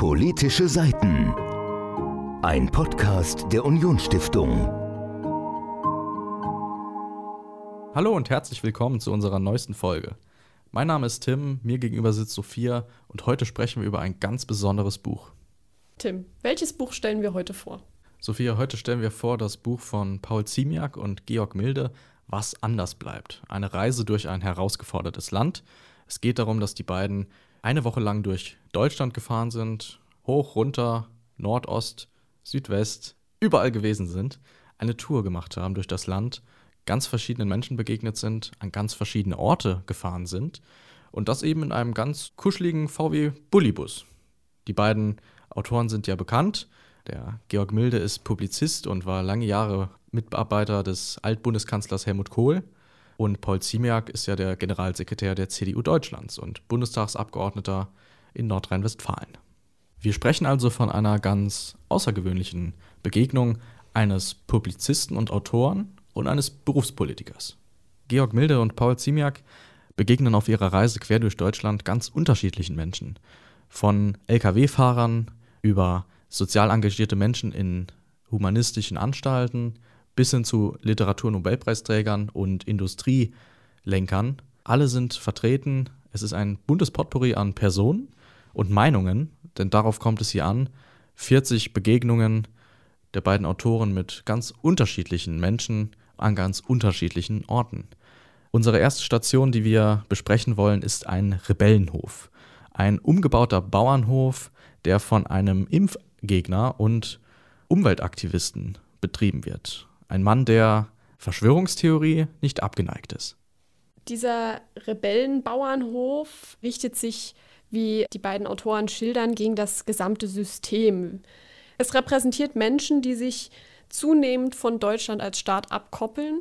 Politische Seiten. Ein Podcast der Unionsstiftung. Hallo und herzlich willkommen zu unserer neuesten Folge. Mein Name ist Tim, mir gegenüber sitzt Sophia und heute sprechen wir über ein ganz besonderes Buch. Tim, welches Buch stellen wir heute vor? Sophia, heute stellen wir vor das Buch von Paul Ziemiak und Georg Milde, Was anders bleibt. Eine Reise durch ein herausgefordertes Land. Es geht darum, dass die beiden eine Woche lang durch Deutschland gefahren sind, hoch, runter, Nordost, Südwest, überall gewesen sind, eine Tour gemacht haben durch das Land, ganz verschiedenen Menschen begegnet sind, an ganz verschiedene Orte gefahren sind und das eben in einem ganz kuscheligen VW Bullibus. Die beiden Autoren sind ja bekannt. Der Georg Milde ist Publizist und war lange Jahre Mitarbeiter des Altbundeskanzlers Helmut Kohl. Und Paul Ziemiak ist ja der Generalsekretär der CDU Deutschlands und Bundestagsabgeordneter in Nordrhein-Westfalen. Wir sprechen also von einer ganz außergewöhnlichen Begegnung eines Publizisten und Autoren und eines Berufspolitikers. Georg Milde und Paul Ziemiak begegnen auf ihrer Reise quer durch Deutschland ganz unterschiedlichen Menschen. Von Lkw-Fahrern über sozial engagierte Menschen in humanistischen Anstalten bis hin zu Literaturnobelpreisträgern und Industrielenkern. Alle sind vertreten. Es ist ein buntes Potpourri an Personen und Meinungen, denn darauf kommt es hier an. 40 Begegnungen der beiden Autoren mit ganz unterschiedlichen Menschen an ganz unterschiedlichen Orten. Unsere erste Station, die wir besprechen wollen, ist ein Rebellenhof. Ein umgebauter Bauernhof, der von einem Impfgegner und Umweltaktivisten betrieben wird. Ein Mann, der Verschwörungstheorie nicht abgeneigt ist. Dieser Rebellenbauernhof richtet sich, wie die beiden Autoren schildern, gegen das gesamte System. Es repräsentiert Menschen, die sich zunehmend von Deutschland als Staat abkoppeln.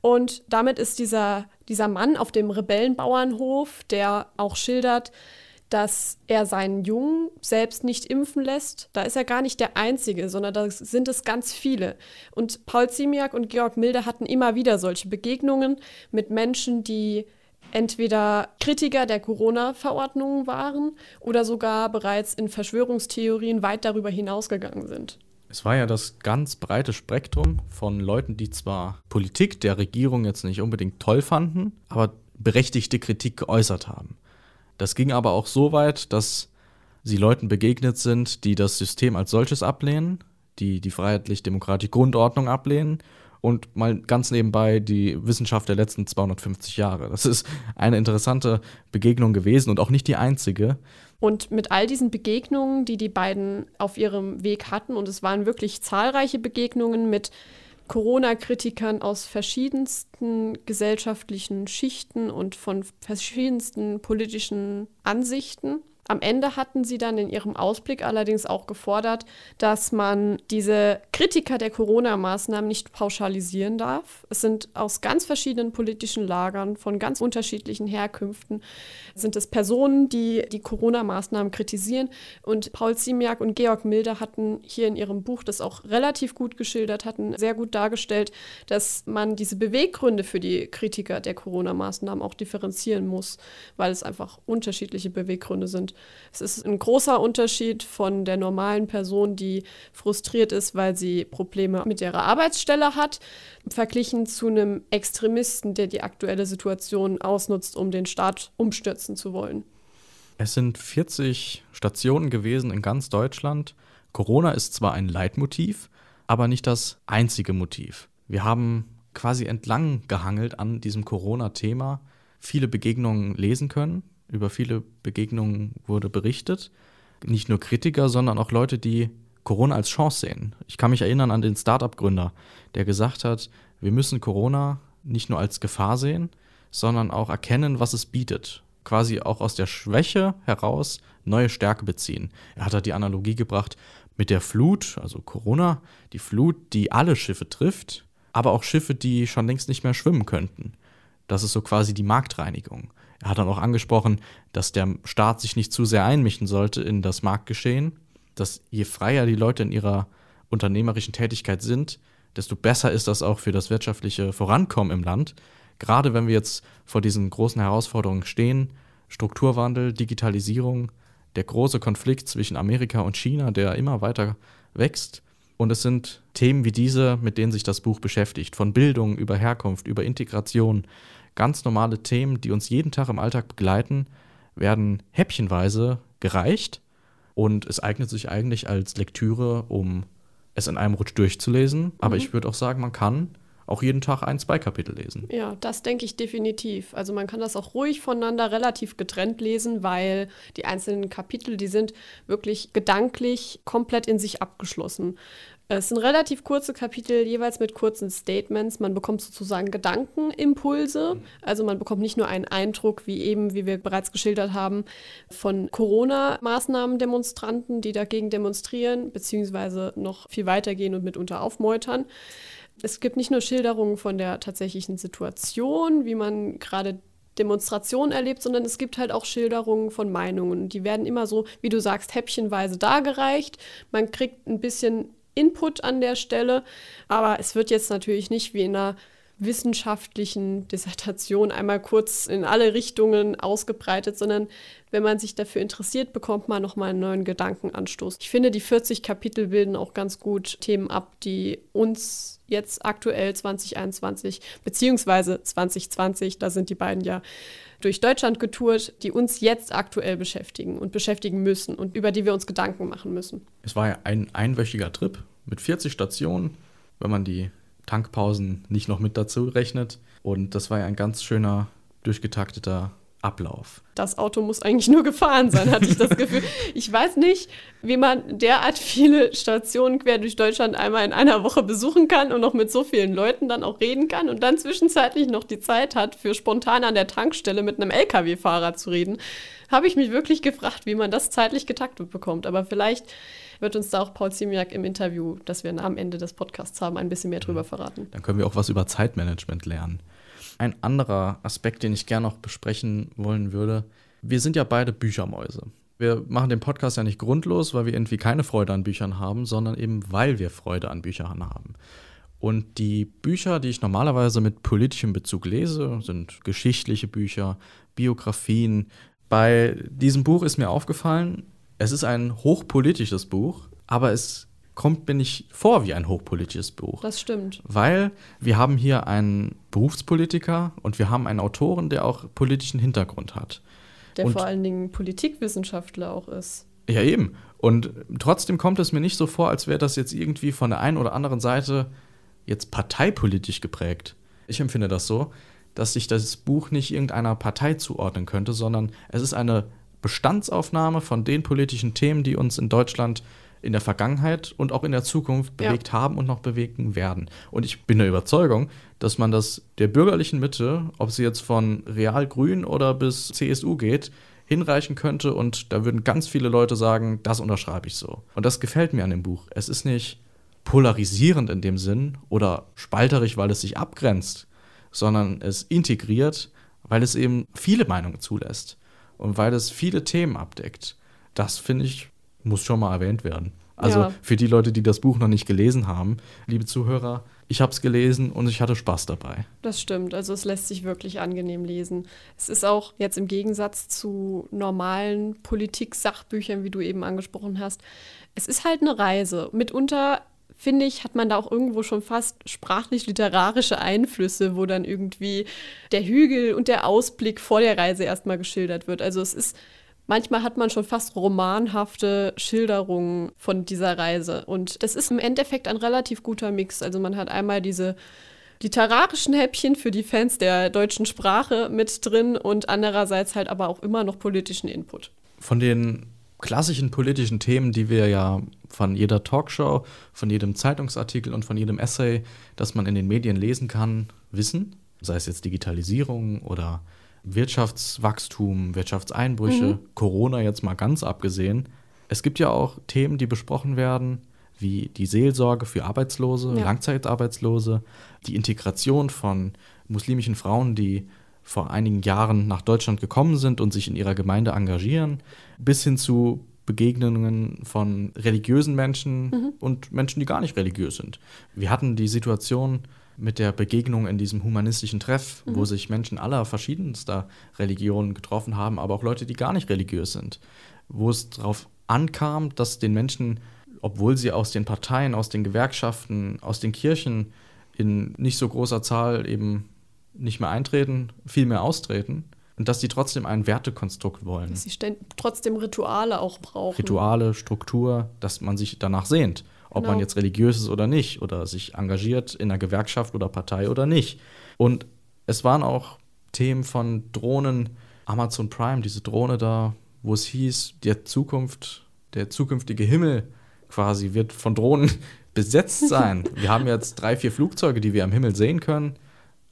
Und damit ist dieser, dieser Mann auf dem Rebellenbauernhof, der auch schildert, dass er seinen Jungen selbst nicht impfen lässt. Da ist er gar nicht der Einzige, sondern da sind es ganz viele. Und Paul Ziemiak und Georg Milde hatten immer wieder solche Begegnungen mit Menschen, die entweder Kritiker der Corona-Verordnungen waren oder sogar bereits in Verschwörungstheorien weit darüber hinausgegangen sind. Es war ja das ganz breite Spektrum von Leuten, die zwar Politik der Regierung jetzt nicht unbedingt toll fanden, aber berechtigte Kritik geäußert haben. Das ging aber auch so weit, dass sie Leuten begegnet sind, die das System als solches ablehnen, die die freiheitlich-demokratische Grundordnung ablehnen und mal ganz nebenbei die Wissenschaft der letzten 250 Jahre. Das ist eine interessante Begegnung gewesen und auch nicht die einzige. Und mit all diesen Begegnungen, die die beiden auf ihrem Weg hatten, und es waren wirklich zahlreiche Begegnungen mit Corona-Kritikern aus verschiedensten gesellschaftlichen Schichten und von verschiedensten politischen Ansichten. Am Ende hatten sie dann in ihrem Ausblick allerdings auch gefordert, dass man diese Kritiker der Corona-Maßnahmen nicht pauschalisieren darf. Es sind aus ganz verschiedenen politischen Lagern, von ganz unterschiedlichen Herkünften, sind es Personen, die die Corona-Maßnahmen kritisieren. Und Paul Ziemiak und Georg Milder hatten hier in ihrem Buch das auch relativ gut geschildert, hatten sehr gut dargestellt, dass man diese Beweggründe für die Kritiker der Corona-Maßnahmen auch differenzieren muss, weil es einfach unterschiedliche Beweggründe sind. Es ist ein großer Unterschied von der normalen Person, die frustriert ist, weil sie Probleme mit ihrer Arbeitsstelle hat, verglichen zu einem Extremisten, der die aktuelle Situation ausnutzt, um den Staat umstürzen zu wollen. Es sind 40 Stationen gewesen in ganz Deutschland. Corona ist zwar ein Leitmotiv, aber nicht das einzige Motiv. Wir haben quasi entlang gehangelt an diesem Corona-Thema viele Begegnungen lesen können, über viele Begegnungen wurde berichtet. Nicht nur Kritiker, sondern auch Leute, die Corona als Chance sehen. Ich kann mich erinnern an den Startup-Gründer, der gesagt hat, wir müssen Corona nicht nur als Gefahr sehen, sondern auch erkennen, was es bietet. Quasi auch aus der Schwäche heraus neue Stärke beziehen. Er hat da die Analogie gebracht mit der Flut, also Corona, die Flut, die alle Schiffe trifft, aber auch Schiffe, die schon längst nicht mehr schwimmen könnten. Das ist so quasi die Marktreinigung. Er hat dann auch angesprochen, dass der Staat sich nicht zu sehr einmischen sollte in das Marktgeschehen, dass je freier die Leute in ihrer unternehmerischen Tätigkeit sind, desto besser ist das auch für das wirtschaftliche Vorankommen im Land. Gerade wenn wir jetzt vor diesen großen Herausforderungen stehen, Strukturwandel, Digitalisierung, der große Konflikt zwischen Amerika und China, der immer weiter wächst. Und es sind Themen wie diese, mit denen sich das Buch beschäftigt. Von Bildung über Herkunft, über Integration. Ganz normale Themen, die uns jeden Tag im Alltag begleiten, werden häppchenweise gereicht. Und es eignet sich eigentlich als Lektüre, um es in einem Rutsch durchzulesen. Aber Mhm. ich würde auch sagen, man kann auch jeden Tag ein, zwei Kapitel lesen. Ja, das denke ich definitiv. Also man kann das auch ruhig voneinander relativ getrennt lesen, weil die einzelnen Kapitel, die sind wirklich gedanklich komplett in sich abgeschlossen. Es sind relativ kurze Kapitel, jeweils mit kurzen Statements. Man bekommt sozusagen Gedankenimpulse. Also man bekommt nicht nur einen Eindruck, wie eben, wie wir bereits geschildert haben, von Corona-Maßnahmen-Demonstranten, die dagegen demonstrieren, beziehungsweise noch viel weitergehen und mitunter aufmeutern. Es gibt nicht nur Schilderungen von der tatsächlichen Situation, wie man gerade Demonstrationen erlebt, sondern es gibt halt auch Schilderungen von Meinungen. Die werden immer so, wie du sagst, häppchenweise dargereicht. Man kriegt ein bisschen Input an der Stelle, aber es wird jetzt natürlich nicht wie in einer wissenschaftlichen Dissertation einmal kurz in alle Richtungen ausgebreitet, sondern wenn man sich dafür interessiert, bekommt man nochmal einen neuen Gedankenanstoß. Ich finde, die 40 Kapitel bilden auch ganz gut Themen ab, die uns jetzt aktuell 2021 beziehungsweise 2020, da sind die beiden ja durch Deutschland getourt, die uns jetzt aktuell beschäftigen und beschäftigen müssen und über die wir uns Gedanken machen müssen. Es war ja ein einwöchiger Trip mit 40 Stationen, wenn man die Tankpausen nicht noch mit dazu rechnet. Und das war ja ein ganz schöner, durchgetakteter Ablauf. Das Auto muss eigentlich nur gefahren sein, hatte ich das Gefühl. Ich weiß nicht, wie man derart viele Stationen quer durch Deutschland einmal in einer Woche besuchen kann und noch mit so vielen Leuten dann auch reden kann und dann zwischenzeitlich noch die Zeit hat, für spontan an der Tankstelle mit einem LKW-Fahrer zu reden. Habe ich mich wirklich gefragt, wie man das zeitlich getaktet bekommt. Aber vielleicht wird uns da auch Paul Ziemiak im Interview, das wir am Ende des Podcasts haben, ein bisschen mehr drüber verraten. Dann können wir auch was über Zeitmanagement lernen. Ein anderer Aspekt, den ich gerne noch besprechen wollen würde, wir sind ja beide Büchermäuse. Wir machen den Podcast ja nicht grundlos, weil wir irgendwie keine Freude an Büchern haben, sondern eben weil wir Freude an Büchern haben. Und die Bücher, die ich normalerweise mit politischem Bezug lese, sind geschichtliche Bücher, Biografien. Bei diesem Buch ist mir aufgefallen, es ist ein hochpolitisches Buch, aber es kommt mir nicht vor wie ein hochpolitisches Buch. Das stimmt. Weil wir haben hier einen Berufspolitiker und wir haben einen Autoren, der auch politischen Hintergrund hat. Der Und- vor allen Dingen Politikwissenschaftler auch ist. Ja, eben. Und trotzdem kommt es mir nicht so vor, als wäre das jetzt irgendwie von der einen oder anderen Seite jetzt parteipolitisch geprägt. Ich empfinde das so, dass sich das Buch nicht irgendeiner Partei zuordnen könnte, sondern es ist eine Bestandsaufnahme von den politischen Themen, die uns in Deutschland in der Vergangenheit und auch in der Zukunft Ja. bewegt haben und noch bewegen werden. Und ich bin der Überzeugung, dass man das der bürgerlichen Mitte, ob sie jetzt von Real-Grün oder bis CSU geht, hinreichen könnte und da würden ganz viele Leute sagen, das unterschreibe ich so. Und das gefällt mir an dem Buch. Es ist nicht polarisierend in dem Sinn oder spalterig, weil es sich abgrenzt, sondern es integriert, weil es eben viele Meinungen zulässt und weil es viele Themen abdeckt. Das finde ich, muss schon mal erwähnt werden. Also Ja. für die Leute, die das Buch noch nicht gelesen haben, liebe Zuhörer, ich habe es gelesen und ich hatte Spaß dabei. Das stimmt. Also es lässt sich wirklich angenehm lesen. Es ist auch jetzt im Gegensatz zu normalen Politik-Sachbüchern, wie du eben angesprochen hast, es ist halt eine Reise. Mitunter finde ich, hat man da auch irgendwo schon fast sprachlich-literarische Einflüsse, wo dann irgendwie der Hügel und der Ausblick vor der Reise erstmal geschildert wird. Also es ist, manchmal hat man schon fast romanhafte Schilderungen von dieser Reise. Und das ist im Endeffekt ein relativ guter Mix. Also man hat einmal diese literarischen Häppchen für die Fans der deutschen Sprache mit drin und andererseits halt aber auch immer noch politischen Input. Von den klassischen politischen Themen, die wir ja von jeder Talkshow, von jedem Zeitungsartikel und von jedem Essay, das man in den Medien lesen kann, wissen, sei es jetzt Digitalisierung oder Wirtschaftswachstum, Wirtschaftseinbrüche, Corona jetzt mal ganz abgesehen. Es gibt ja auch Themen, die besprochen werden, wie die Seelsorge für Arbeitslose, Ja. Langzeitarbeitslose, die Integration von muslimischen Frauen, die vor einigen Jahren nach Deutschland gekommen sind und sich in ihrer Gemeinde engagieren, bis hin zu Begegnungen von religiösen Menschen und Menschen, die gar nicht religiös sind. Wir hatten die Situation mit der Begegnung in diesem humanistischen Treff, wo sich Menschen aller verschiedenster Religionen getroffen haben, aber auch Leute, die gar nicht religiös sind. wo es darauf ankam, dass den Menschen, obwohl sie aus den Parteien, aus den Gewerkschaften, aus den Kirchen in nicht so großer Zahl eben nicht mehr eintreten, viel mehr austreten und dass sie trotzdem ein Wertekonstrukt wollen. Dass sie trotzdem Rituale auch brauchen. Rituale, Struktur, dass man sich danach sehnt, ob genau. man jetzt religiös ist oder nicht oder sich engagiert in einer Gewerkschaft oder Partei oder nicht. Und es waren auch Themen von Drohnen, Amazon Prime, diese Drohne da, wo es hieß, der Zukunft, der zukünftige Himmel quasi wird von Drohnen besetzt sein. wir haben jetzt drei, vier Flugzeuge, die wir am Himmel sehen können.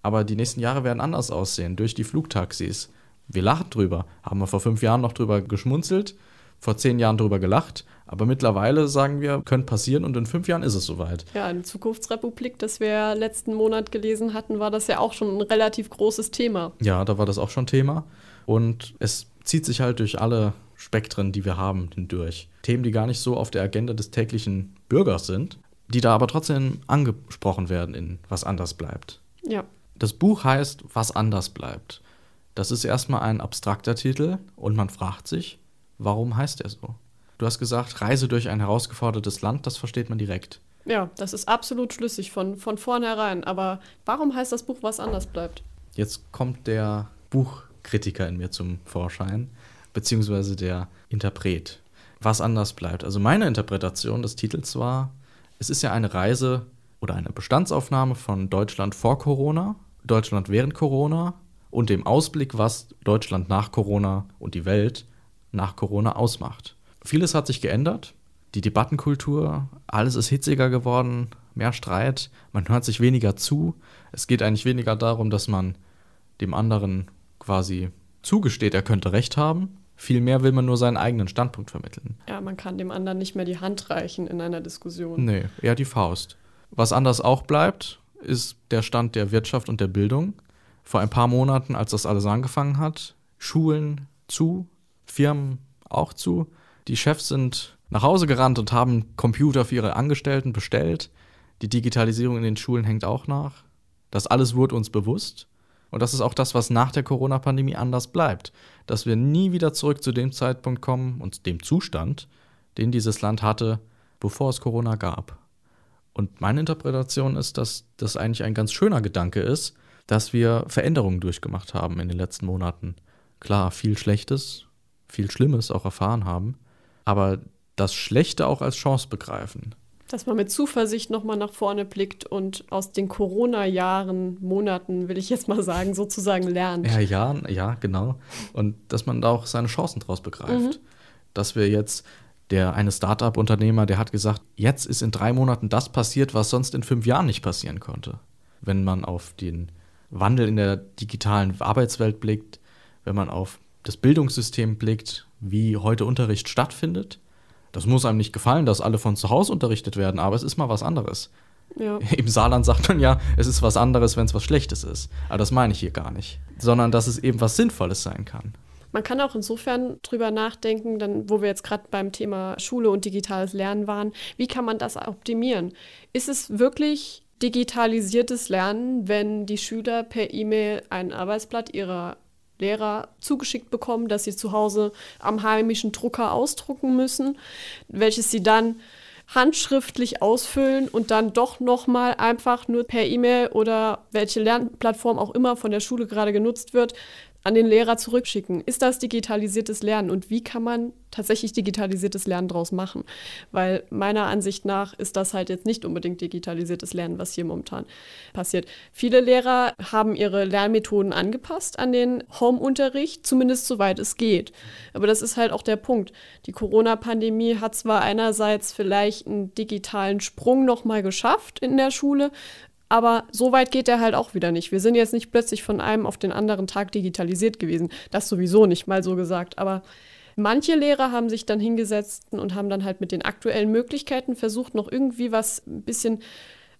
Aber die nächsten Jahre werden anders aussehen durch die Flugtaxis. Wir lachen drüber. Haben wir vor fünf Jahren noch drüber geschmunzelt, vor zehn Jahren drüber gelacht. Aber mittlerweile sagen wir, könnte passieren und in fünf Jahren ist es soweit. Ja, in Zukunftsrepublik, das wir letzten Monat gelesen hatten, war das ja auch schon ein relativ großes Thema. Ja, da war das auch schon Thema. Und es zieht sich halt durch alle Spektren, die wir haben, hindurch. Themen, die gar nicht so auf der Agenda des täglichen Bürgers sind, die da aber trotzdem angesprochen werden in Was anders bleibt. Ja. Das Buch heißt Was anders bleibt. Das ist erstmal ein abstrakter Titel und man fragt sich, warum heißt er so? Du hast gesagt, Reise durch ein herausgefordertes Land, das versteht man direkt. Ja, das ist absolut schlüssig von, von vornherein. Aber warum heißt das Buch Was anders bleibt? Jetzt kommt der Buchkritiker in mir zum Vorschein, beziehungsweise der Interpret. Was anders bleibt. Also meine Interpretation des Titels war, es ist ja eine Reise oder eine Bestandsaufnahme von Deutschland vor Corona Deutschland während Corona und dem Ausblick, was Deutschland nach Corona und die Welt nach Corona ausmacht. Vieles hat sich geändert. Die Debattenkultur, alles ist hitziger geworden, mehr Streit, man hört sich weniger zu. Es geht eigentlich weniger darum, dass man dem anderen quasi zugesteht, er könnte recht haben. Vielmehr will man nur seinen eigenen Standpunkt vermitteln. Ja, man kann dem anderen nicht mehr die Hand reichen in einer Diskussion. Nee, eher die Faust. Was anders auch bleibt, ist der Stand der Wirtschaft und der Bildung. Vor ein paar Monaten, als das alles angefangen hat, Schulen zu, Firmen auch zu. Die Chefs sind nach Hause gerannt und haben Computer für ihre Angestellten bestellt. Die Digitalisierung in den Schulen hängt auch nach. Das alles wurde uns bewusst. Und das ist auch das, was nach der Corona-Pandemie anders bleibt. Dass wir nie wieder zurück zu dem Zeitpunkt kommen und dem Zustand, den dieses Land hatte, bevor es Corona gab. Und meine Interpretation ist, dass das eigentlich ein ganz schöner Gedanke ist, dass wir Veränderungen durchgemacht haben in den letzten Monaten. Klar, viel Schlechtes, viel Schlimmes auch erfahren haben, aber das Schlechte auch als Chance begreifen. Dass man mit Zuversicht nochmal nach vorne blickt und aus den Corona-Jahren, Monaten, will ich jetzt mal sagen, sozusagen lernt. Ja, ja, ja, genau. Und dass man da auch seine Chancen draus begreift. Mhm. Dass wir jetzt der eine Startup-Unternehmer, der hat gesagt, jetzt ist in drei Monaten das passiert, was sonst in fünf Jahren nicht passieren konnte. Wenn man auf den Wandel in der digitalen Arbeitswelt blickt, wenn man auf das Bildungssystem blickt, wie heute Unterricht stattfindet. Das muss einem nicht gefallen, dass alle von zu Hause unterrichtet werden, aber es ist mal was anderes. Ja. Im Saarland sagt man ja, es ist was anderes, wenn es was Schlechtes ist. Aber das meine ich hier gar nicht. Sondern dass es eben was Sinnvolles sein kann. Man kann auch insofern drüber nachdenken, dann, wo wir jetzt gerade beim Thema Schule und digitales Lernen waren, wie kann man das optimieren? Ist es wirklich digitalisiertes Lernen, wenn die Schüler per E-Mail ein Arbeitsblatt ihrer Lehrer zugeschickt bekommen, das sie zu Hause am heimischen Drucker ausdrucken müssen, welches sie dann handschriftlich ausfüllen und dann doch nochmal einfach nur per E-Mail oder welche Lernplattform auch immer von der Schule gerade genutzt wird, an den Lehrer zurückschicken. Ist das digitalisiertes Lernen und wie kann man tatsächlich digitalisiertes Lernen daraus machen? Weil meiner Ansicht nach ist das halt jetzt nicht unbedingt digitalisiertes Lernen, was hier momentan passiert. Viele Lehrer haben ihre Lernmethoden angepasst an den Home-Unterricht, zumindest soweit es geht. Aber das ist halt auch der Punkt. Die Corona-Pandemie hat zwar einerseits vielleicht einen digitalen Sprung nochmal geschafft in der Schule, aber so weit geht er halt auch wieder nicht. Wir sind jetzt nicht plötzlich von einem auf den anderen Tag digitalisiert gewesen. Das sowieso nicht mal so gesagt. Aber manche Lehrer haben sich dann hingesetzt und haben dann halt mit den aktuellen Möglichkeiten versucht, noch irgendwie was ein bisschen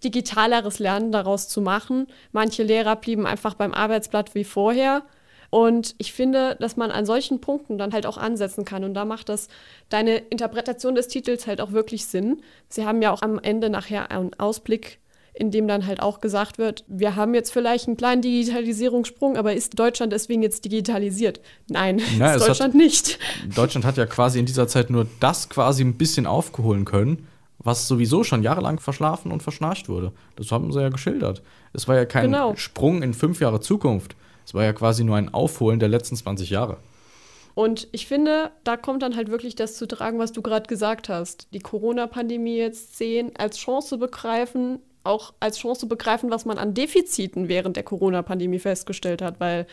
digitaleres Lernen daraus zu machen. Manche Lehrer blieben einfach beim Arbeitsblatt wie vorher. Und ich finde, dass man an solchen Punkten dann halt auch ansetzen kann. Und da macht das deine Interpretation des Titels halt auch wirklich Sinn. Sie haben ja auch am Ende nachher einen Ausblick in dem dann halt auch gesagt wird, wir haben jetzt vielleicht einen kleinen Digitalisierungssprung, aber ist Deutschland deswegen jetzt digitalisiert? Nein, Ja, ist Deutschland hat- nicht. Deutschland hat ja quasi in dieser Zeit nur das quasi ein bisschen aufgeholen können, was sowieso schon jahrelang verschlafen und verschnarcht wurde. Das haben sie ja geschildert. Es war ja kein Genau. Sprung in fünf Jahre Zukunft. Es war ja quasi nur ein Aufholen der letzten 20 Jahre. Und ich finde, da kommt dann halt wirklich das zu tragen, was du gerade gesagt hast. Die Corona-Pandemie jetzt sehen, als Chance begreifen, auch als Chance begreifen, was man an Defiziten während der Corona-Pandemie festgestellt hat, weil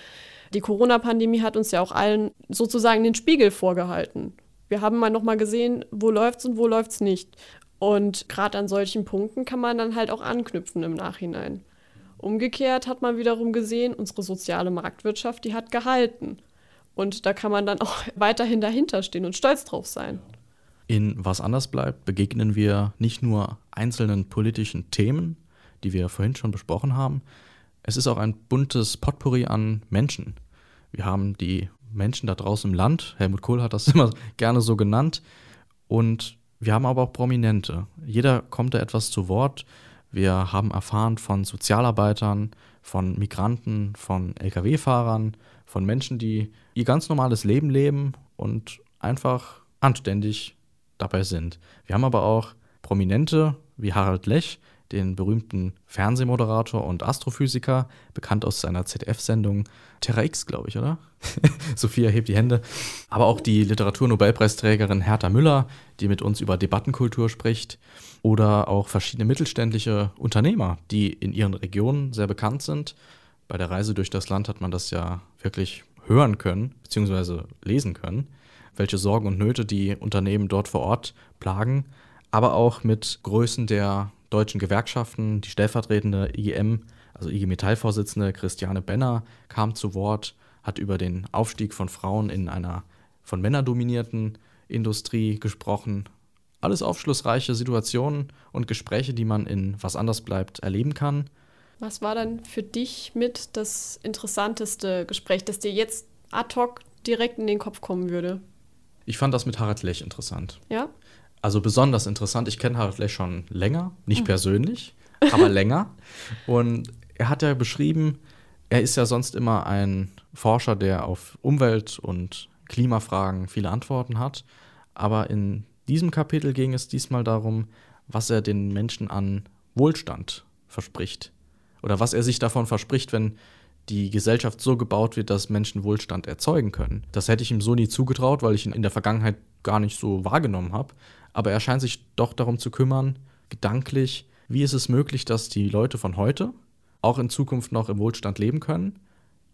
die Corona-Pandemie hat uns ja auch allen sozusagen den Spiegel vorgehalten. Wir haben mal nochmal gesehen, wo läuft's und wo läuft's nicht. Und gerade an solchen Punkten kann man dann halt auch anknüpfen im Nachhinein. Umgekehrt hat man wiederum gesehen, unsere soziale Marktwirtschaft, die hat gehalten. Und da kann man dann auch weiterhin dahinter stehen und stolz drauf sein. In Was anders bleibt begegnen wir nicht nur einzelnen politischen Themen, die wir vorhin schon besprochen haben. Es ist auch ein buntes Potpourri an Menschen. Wir haben die Menschen da draußen im Land, Helmut Kohl hat das immer gerne so genannt, und wir haben aber auch Prominente. Jeder kommt da etwas zu Wort. Wir haben erfahren von Sozialarbeitern, von Migranten, von Lkw-Fahrern, von Menschen, die ihr ganz normales Leben leben und einfach anständig dabei sind. Wir haben aber auch Prominente wie Harald Lech, den berühmten Fernsehmoderator und Astrophysiker, bekannt aus seiner ZDF-Sendung Terra X, glaube ich, oder? Sophia hebt die Hände. Aber auch die Literaturnobelpreisträgerin Hertha Müller, die mit uns über Debattenkultur spricht. Oder auch verschiedene mittelständische Unternehmer, die in ihren Regionen sehr bekannt sind. Bei der Reise durch das Land hat man das ja wirklich hören können, beziehungsweise lesen können, welche Sorgen und Nöte die Unternehmen dort vor Ort plagen, aber auch mit Größen der deutschen Gewerkschaften, die stellvertretende IGM, also IG Metall-Vorsitzende Christiane Benner kam zu Wort, hat über den Aufstieg von Frauen in einer von Männern dominierten Industrie gesprochen. Alles aufschlussreiche Situationen und Gespräche, die man in Was anders bleibt erleben kann. Was war dann für dich mit das interessanteste Gespräch, das dir jetzt ad hoc direkt in den Kopf kommen würde? Ich fand das mit Harald Lech interessant. Ja? Also besonders interessant. Ich kenne Harald Lech schon länger, nicht persönlich, aber länger. Und er hat ja beschrieben, er ist ja sonst immer ein Forscher, der auf Umwelt- und Klimafragen viele Antworten hat. Aber in diesem Kapitel ging es diesmal darum, was er den Menschen an Wohlstand verspricht. Oder was er sich davon verspricht, wenn die Gesellschaft so gebaut wird, dass Menschen Wohlstand erzeugen können. Das hätte ich ihm so nie zugetraut, weil ich ihn in der Vergangenheit gar nicht so wahrgenommen habe. Aber er scheint sich doch darum zu kümmern, gedanklich, wie ist es möglich, dass die Leute von heute auch in Zukunft noch im Wohlstand leben können.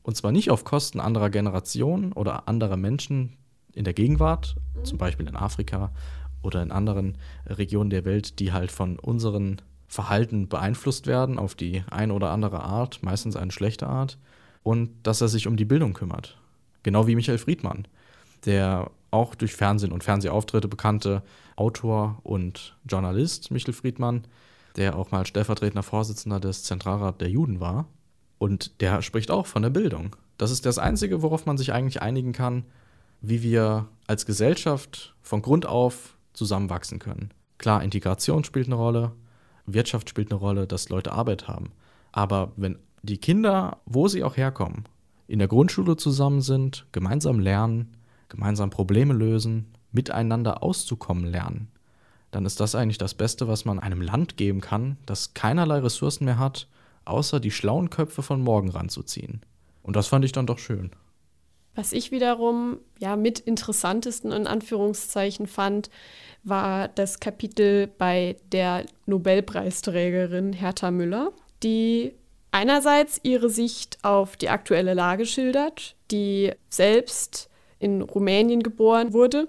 Und zwar nicht auf Kosten anderer Generationen oder anderer Menschen in der Gegenwart, zum Beispiel in Afrika oder in anderen Regionen der Welt, die halt von unseren Verhalten beeinflusst werden auf die eine oder andere Art, meistens eine schlechte Art, und dass er sich um die Bildung kümmert. Genau wie Michael Friedmann, der auch durch Fernsehen und Fernsehauftritte bekannte Autor und Journalist, Michael Friedmann, der auch mal stellvertretender Vorsitzender des Zentralrat der Juden war. Und der spricht auch von der Bildung. Das ist das Einzige, worauf man sich eigentlich einigen kann, wie wir als Gesellschaft von Grund auf zusammenwachsen können. Klar, Integration spielt eine Rolle, Wirtschaft spielt eine Rolle, dass Leute Arbeit haben. Aber wenn die Kinder, wo sie auch herkommen, in der Grundschule zusammen sind, gemeinsam lernen, gemeinsam Probleme lösen, miteinander auszukommen lernen, dann ist das eigentlich das Beste, was man einem Land geben kann, das keinerlei Ressourcen mehr hat, außer die schlauen Köpfe von morgen ranzuziehen. Und das fand ich dann doch schön. Was ich wiederum ja mit interessantesten in Anführungszeichen fand, war das Kapitel bei der Nobelpreisträgerin Hertha Müller, die einerseits ihre Sicht auf die aktuelle Lage schildert, die selbst in Rumänien geboren wurde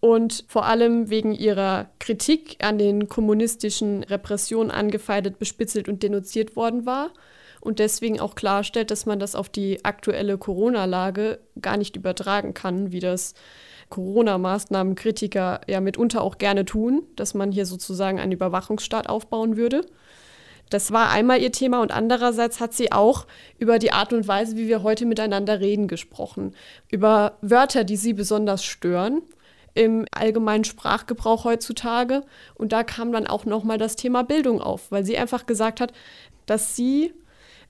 und vor allem wegen ihrer Kritik an den kommunistischen Repressionen angefeindet, bespitzelt und denunziert worden war und deswegen auch klarstellt, dass man das auf die aktuelle Corona-Lage gar nicht übertragen kann, wie das Corona-Maßnahmen-Kritiker ja mitunter auch gerne tun, dass man hier sozusagen einen Überwachungsstaat aufbauen würde. Das war einmal ihr Thema und andererseits hat sie auch über die Art und Weise, wie wir heute miteinander reden, gesprochen. Über Wörter, die sie besonders stören. im allgemeinen Sprachgebrauch heutzutage. Und da kam dann auch nochmal das Thema Bildung auf, weil sie einfach gesagt hat, dass sie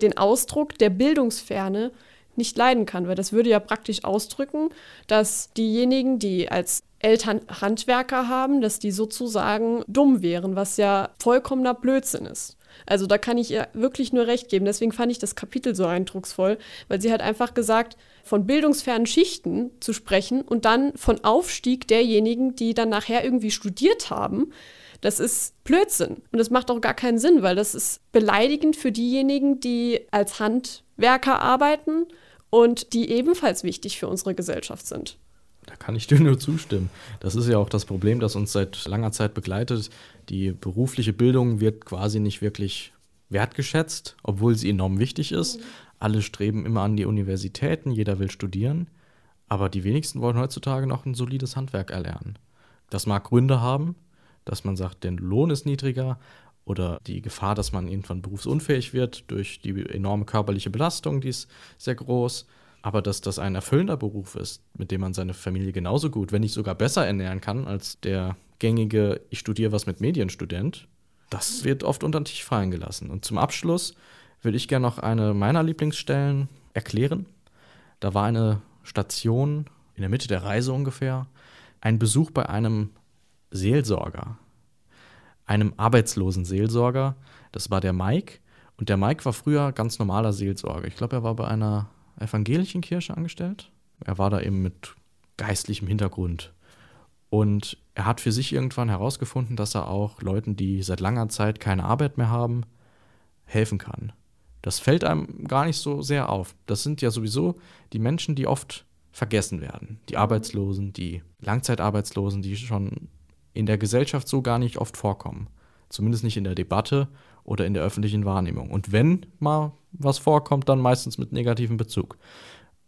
den Ausdruck der Bildungsferne nicht leiden kann, weil das würde ja praktisch ausdrücken, dass diejenigen, die als Eltern Handwerker haben, dass die sozusagen dumm wären, was ja vollkommener Blödsinn ist. Also da kann ich ihr wirklich nur recht geben. Deswegen fand ich das Kapitel so eindrucksvoll, weil sie hat einfach gesagt, von bildungsfernen Schichten zu sprechen und dann von Aufstieg derjenigen, die dann nachher irgendwie studiert haben, das ist Blödsinn. Und das macht auch gar keinen Sinn, weil das ist beleidigend für diejenigen, die als Handwerker arbeiten und die ebenfalls wichtig für unsere Gesellschaft sind. Da kann ich dir nur zustimmen. Das ist ja auch das Problem, das uns seit langer Zeit begleitet. Die berufliche Bildung wird quasi nicht wirklich wertgeschätzt, obwohl sie enorm wichtig ist. Alle streben immer an die Universitäten, jeder will studieren. Aber die wenigsten wollen heutzutage noch ein solides Handwerk erlernen. Das mag Gründe haben, dass man sagt, der Lohn ist niedriger oder die Gefahr, dass man irgendwann berufsunfähig wird durch die enorme körperliche Belastung, die ist sehr groß. Aber dass das ein erfüllender Beruf ist, mit dem man seine Familie genauso gut, wenn nicht sogar besser ernähren kann als der gängige Ich studiere was mit Medienstudent, das wird oft unter den Tisch fallen gelassen. Und zum Abschluss würde ich gerne noch eine meiner Lieblingsstellen erklären. Da war eine Station in der Mitte der Reise ungefähr, ein Besuch bei einem Seelsorger, einem arbeitslosen Seelsorger. Das war der Mike. Und der Mike war früher ganz normaler Seelsorger. Ich glaube, er war bei einer evangelischen Kirche angestellt. Er war da eben mit geistlichem Hintergrund. Und er hat für sich irgendwann herausgefunden, dass er auch Leuten, die seit langer Zeit keine Arbeit mehr haben, helfen kann. Das fällt einem gar nicht so sehr auf. Das sind ja sowieso die Menschen, die oft vergessen werden. Die Arbeitslosen, die Langzeitarbeitslosen, die schon in der Gesellschaft so gar nicht oft vorkommen. Zumindest nicht in der Debatte oder in der öffentlichen Wahrnehmung. Und wenn mal was vorkommt, dann meistens mit negativem Bezug.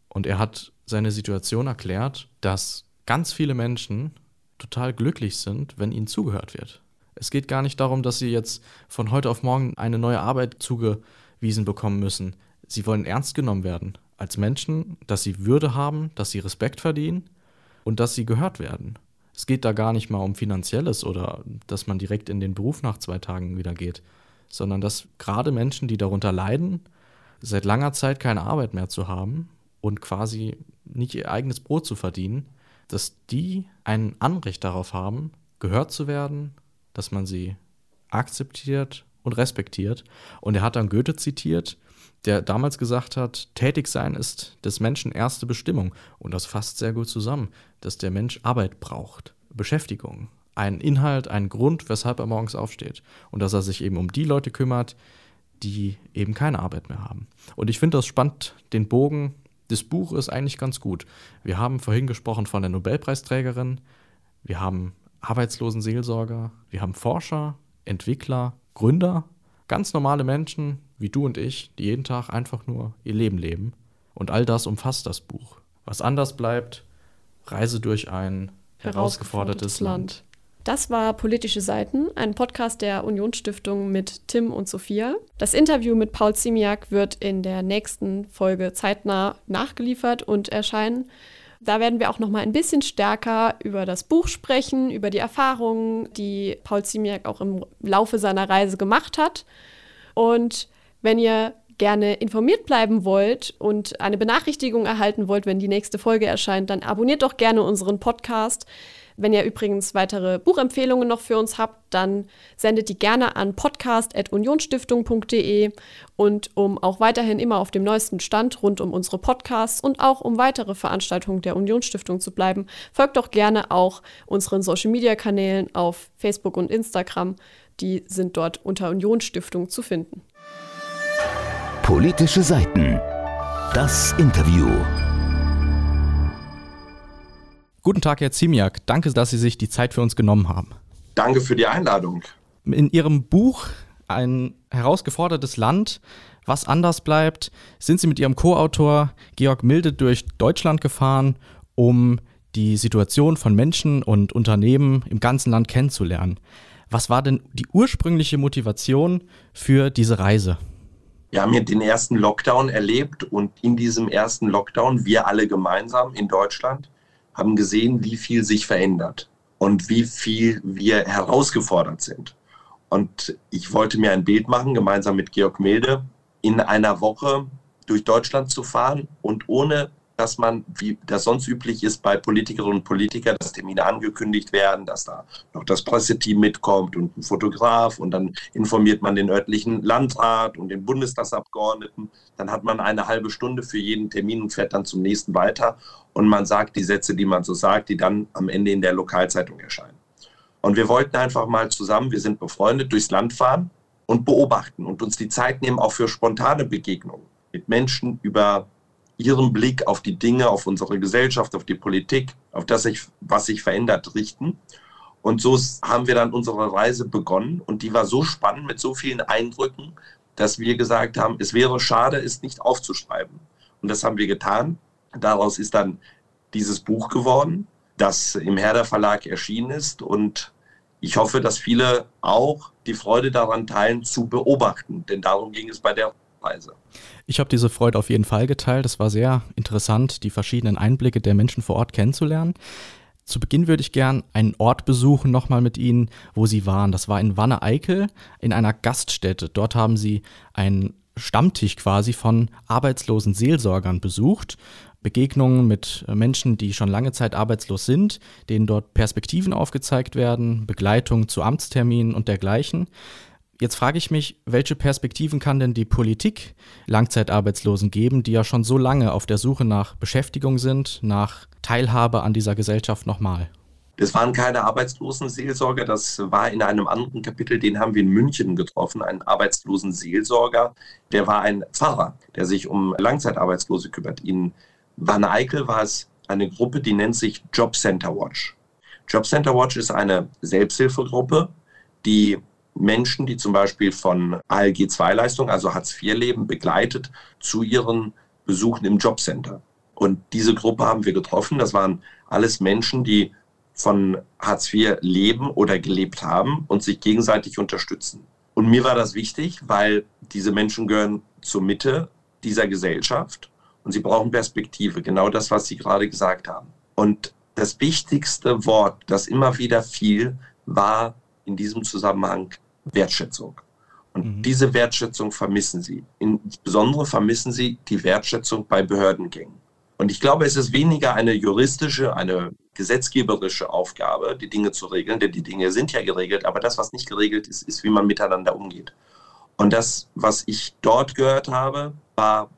Und er hat seine Situation erklärt, dass ganz viele Menschen total glücklich sind, wenn ihnen zugehört wird. Es geht gar nicht darum, dass sie jetzt von heute auf morgen eine neue Arbeit zugewiesen bekommen müssen. Sie wollen ernst genommen werden als Menschen, dass sie Würde haben, dass sie Respekt verdienen und dass sie gehört werden. Es geht da gar nicht mal um Finanzielles oder dass man direkt in den Beruf nach zwei Tagen wieder geht, sondern dass gerade Menschen, die darunter leiden, seit langer Zeit keine Arbeit mehr zu haben und quasi nicht ihr eigenes Brot zu verdienen, dass die ein Anrecht darauf haben, gehört zu werden, dass man sie akzeptiert und respektiert. Und er hat dann Goethe zitiert, der damals gesagt hat, tätig sein ist des Menschen erste Bestimmung. Und das fasst sehr gut zusammen, dass der Mensch Arbeit braucht, Beschäftigung, einen Inhalt, einen Grund, weshalb er morgens aufsteht. Und dass er sich eben um die Leute kümmert, die eben keine Arbeit mehr haben. Und ich finde, das spannt den Bogen des Buches eigentlich ganz gut. Wir haben vorhin gesprochen von der Nobelpreisträgerin, wir haben Arbeitslosenseelsorger, wir haben Forscher, Entwickler, Gründer, ganz normale Menschen wie du und ich, die jeden Tag einfach nur ihr Leben leben. Und all das umfasst das Buch. Was anders bleibt, Reise durch ein herausgefordertes. Land. Das war Politische Seiten, ein Podcast der Unionsstiftung mit Tim und Sophia. Das Interview mit Paul Ziemiak wird in der nächsten Folge zeitnah nachgeliefert und erscheinen. Da werden wir auch noch mal ein bisschen stärker über das Buch sprechen, über die Erfahrungen, die Paul Ziemiak auch im Laufe seiner Reise gemacht hat. Und wenn ihr gerne informiert bleiben wollt und eine Benachrichtigung erhalten wollt, wenn die nächste Folge erscheint, dann abonniert doch gerne unseren Podcast. Wenn ihr übrigens weitere Buchempfehlungen noch für uns habt, dann sendet die gerne an podcast.unionstiftung.de. Und um auch weiterhin immer auf dem neuesten Stand rund um unsere Podcasts und auch um weitere Veranstaltungen der Unionsstiftung zu bleiben, folgt doch gerne auch unseren Social-Media-Kanälen auf Facebook und Instagram. Die sind dort unter Unionsstiftung zu finden. Politische Seiten. Das Interview. Guten Tag, Herr Ziemiak. Danke, dass Sie sich die Zeit für uns genommen haben. Danke für die Einladung. In Ihrem Buch Ein herausgefordertes Land, was anders bleibt, sind Sie mit Ihrem Co-Autor Georg Milde durch Deutschland gefahren, um die Situation von Menschen und Unternehmen im ganzen Land kennenzulernen. Was war denn die ursprüngliche Motivation für diese Reise? Wir haben hier den ersten Lockdown erlebt und in diesem ersten Lockdown, wir alle gemeinsam in Deutschland, haben gesehen, wie viel sich verändert und wie viel wir herausgefordert sind. Und ich wollte mir ein Bild machen, gemeinsam mit Georg Milde, in einer Woche durch Deutschland zu fahren und ohne dass man, wie das sonst üblich ist bei Politikerinnen und Politikern, dass Termine angekündigt werden, dass da noch das Presseteam mitkommt und ein Fotograf und dann informiert man den örtlichen Landrat und den Bundestagsabgeordneten. Dann hat man eine halbe Stunde für jeden Termin und fährt dann zum nächsten weiter und man sagt die Sätze, die man so sagt, die dann am Ende in der Lokalzeitung erscheinen. Und wir wollten einfach mal zusammen, wir sind befreundet, durchs Land fahren und beobachten und uns die Zeit nehmen, auch für spontane Begegnungen mit Menschen über ihren Blick auf die Dinge, auf unsere Gesellschaft, auf die Politik, auf das, was sich verändert, richten. Und so haben wir dann unsere Reise begonnen und die war so spannend mit so vielen Eindrücken, dass wir gesagt haben, es wäre schade, es nicht aufzuschreiben. Und das haben wir getan. Daraus ist dann dieses Buch geworden, das im Herder Verlag erschienen ist und ich hoffe, dass viele auch die Freude daran teilen, zu beobachten, denn darum ging es bei der Reise. Ich habe diese Freude auf jeden Fall geteilt. Es war sehr interessant, die verschiedenen Einblicke der Menschen vor Ort kennenzulernen. Zu Beginn würde ich gern einen Ort besuchen, nochmal mit Ihnen, wo Sie waren. Das war in Wanne-Eickel, in einer Gaststätte. Dort haben Sie einen Stammtisch quasi von arbeitslosen Seelsorgern besucht. Begegnungen mit Menschen, die schon lange Zeit arbeitslos sind, denen dort Perspektiven aufgezeigt werden, Begleitung zu Amtsterminen und dergleichen. Jetzt frage ich mich, welche Perspektiven kann denn die Politik Langzeitarbeitslosen geben, die ja schon so lange auf der Suche nach Beschäftigung sind, nach Teilhabe an dieser Gesellschaft nochmal? Das waren keine arbeitslosen Seelsorger, das war in einem anderen Kapitel, den haben wir in München getroffen, einen arbeitslosen Seelsorger. Der war ein Pfarrer, der sich um Langzeitarbeitslose kümmert. In Wanne Eickel war es eine Gruppe, die nennt sich Job Center Watch. Job Center Watch ist eine Selbsthilfegruppe, die Menschen, die zum Beispiel von ALG-2-Leistung, also Hartz-IV-Leben, begleitet zu ihren Besuchen im Jobcenter. Und diese Gruppe haben wir getroffen. Das waren alles Menschen, die von Hartz IV leben oder gelebt haben und sich gegenseitig unterstützen. Und mir war das wichtig, weil diese Menschen gehören zur Mitte dieser Gesellschaft und sie brauchen Perspektive. Genau das, was Sie gerade gesagt haben. Und das wichtigste Wort, das immer wieder fiel, war in diesem Zusammenhang Wertschätzung. Und mhm. diese Wertschätzung vermissen sie. Insbesondere vermissen sie die Wertschätzung bei Behördengängen. Und ich glaube, es ist weniger eine juristische, eine gesetzgeberische Aufgabe, die Dinge zu regeln, denn die Dinge sind ja geregelt, aber das, was nicht geregelt ist, ist, wie man miteinander umgeht. Und das, was ich dort gehört habe, war,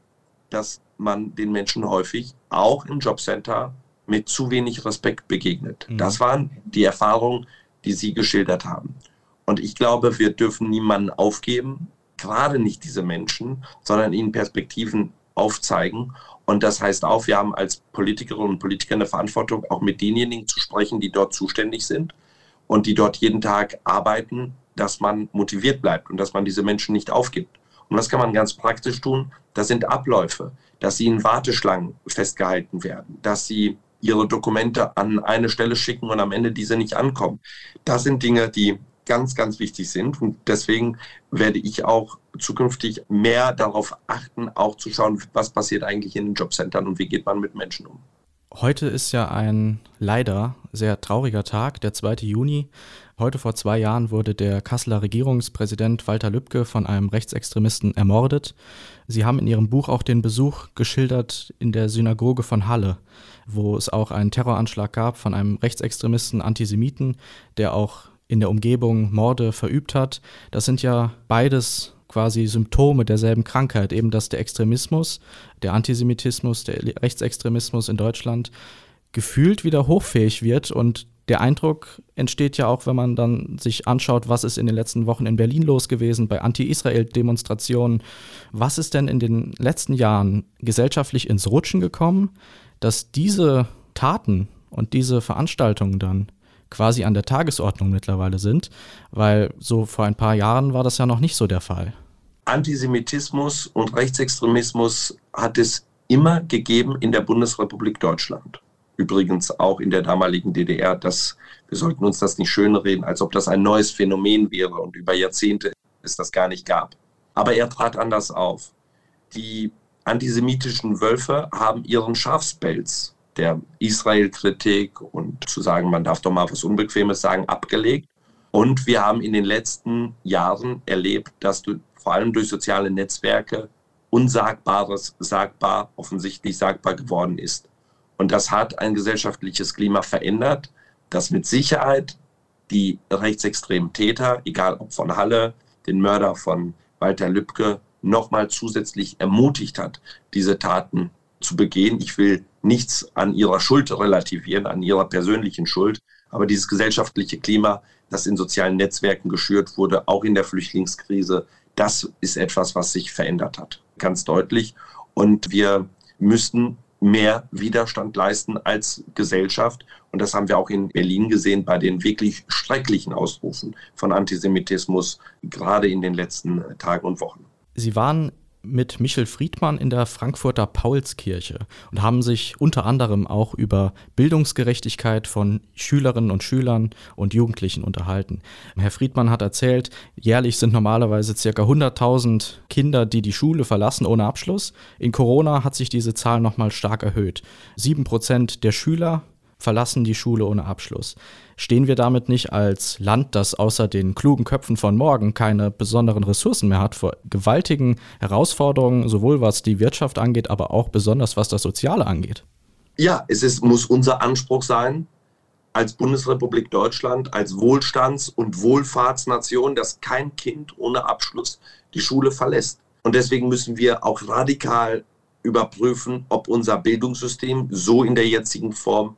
dass man den Menschen häufig auch im Jobcenter mit zu wenig Respekt begegnet. Mhm. Das waren die Erfahrungen, die Sie geschildert haben. Und ich glaube, wir dürfen niemanden aufgeben, gerade nicht diese Menschen, sondern ihnen Perspektiven aufzeigen. Und das heißt auch, wir haben als Politikerinnen und Politiker eine Verantwortung, auch mit denjenigen zu sprechen, die dort zuständig sind und die dort jeden Tag arbeiten, dass man motiviert bleibt und dass man diese Menschen nicht aufgibt. Und was kann man ganz praktisch tun? Das sind Abläufe, dass sie in Warteschlangen festgehalten werden, dass sie ihre Dokumente an eine Stelle schicken und am Ende diese nicht ankommen. Das sind Dinge, die ganz, ganz wichtig sind. Und deswegen werde ich auch zukünftig mehr darauf achten, auch zu schauen, was passiert eigentlich in den Jobcentern und wie geht man mit Menschen um. Heute ist ja ein leider sehr trauriger Tag, der 2. Juni. Heute vor zwei Jahren wurde der Kasseler Regierungspräsident Walter Lübcke von einem Rechtsextremisten ermordet. Sie haben in Ihrem Buch auch den Besuch geschildert in der Synagoge von Halle, wo es auch einen Terroranschlag gab von einem Rechtsextremisten, Antisemiten, der auch in der Umgebung Morde verübt hat. Das sind ja beides quasi Symptome derselben Krankheit, eben dass der Extremismus, der Antisemitismus, der Rechtsextremismus in Deutschland gefühlt wieder hochfähig wird und der Eindruck entsteht ja auch, wenn man dann sich anschaut, was ist in den letzten Wochen in Berlin los gewesen bei Anti-Israel-Demonstrationen. Was ist denn in den letzten Jahren gesellschaftlich ins Rutschen gekommen, dass diese Taten und diese Veranstaltungen dann quasi an der Tagesordnung mittlerweile sind, weil so vor ein paar Jahren war das ja noch nicht so der Fall. Antisemitismus und Rechtsextremismus hat es immer gegeben in der Bundesrepublik Deutschland. Übrigens auch in der damaligen DDR. Das, wir sollten uns das nicht schönreden, als ob das ein neues Phänomen wäre und über Jahrzehnte es das gar nicht gab. Aber er trat anders auf. Die antisemitischen Wölfe haben ihren Schafspelz der Israel-Kritik und zu sagen, man darf doch mal was Unbequemes sagen, abgelegt. Und wir haben in den letzten Jahren erlebt, dass du vor allem durch soziale Netzwerke Unsagbares sagbar, offensichtlich sagbar geworden ist. Und das hat ein gesellschaftliches Klima verändert, das mit Sicherheit die rechtsextremen Täter, egal ob von Halle, den Mörder von Walter Lübcke, nochmal zusätzlich ermutigt hat, diese Taten zu begehen. Ich will nichts an ihrer Schuld relativieren, an ihrer persönlichen Schuld, aber dieses gesellschaftliche Klima, das in sozialen Netzwerken geschürt wurde, auch in der Flüchtlingskrise, das ist etwas, was sich verändert hat, ganz deutlich. Und wir müssten mehr Widerstand leisten als Gesellschaft. Und das haben wir auch in Berlin gesehen bei den wirklich schrecklichen Ausrufen von Antisemitismus, gerade in den letzten Tagen und Wochen. Sie waren mit Michel Friedmann in der Frankfurter Paulskirche und haben sich unter anderem auch über Bildungsgerechtigkeit von Schülerinnen und Schülern und Jugendlichen unterhalten. Herr Friedmann hat erzählt, jährlich sind normalerweise ca. 100.000 Kinder, die die Schule verlassen ohne Abschluss. In Corona hat sich diese Zahl nochmal stark erhöht. Sieben Prozent der Schüler verlassen die Schule ohne Abschluss. Stehen wir damit nicht als Land, das außer den klugen Köpfen von morgen keine besonderen Ressourcen mehr hat, vor gewaltigen Herausforderungen, sowohl was die Wirtschaft angeht, aber auch besonders was das Soziale angeht? Ja, es ist, muss unser Anspruch sein, als Bundesrepublik Deutschland, als Wohlstands- und Wohlfahrtsnation, dass kein Kind ohne Abschluss die Schule verlässt. Und deswegen müssen wir auch radikal überprüfen, ob unser Bildungssystem so in der jetzigen Form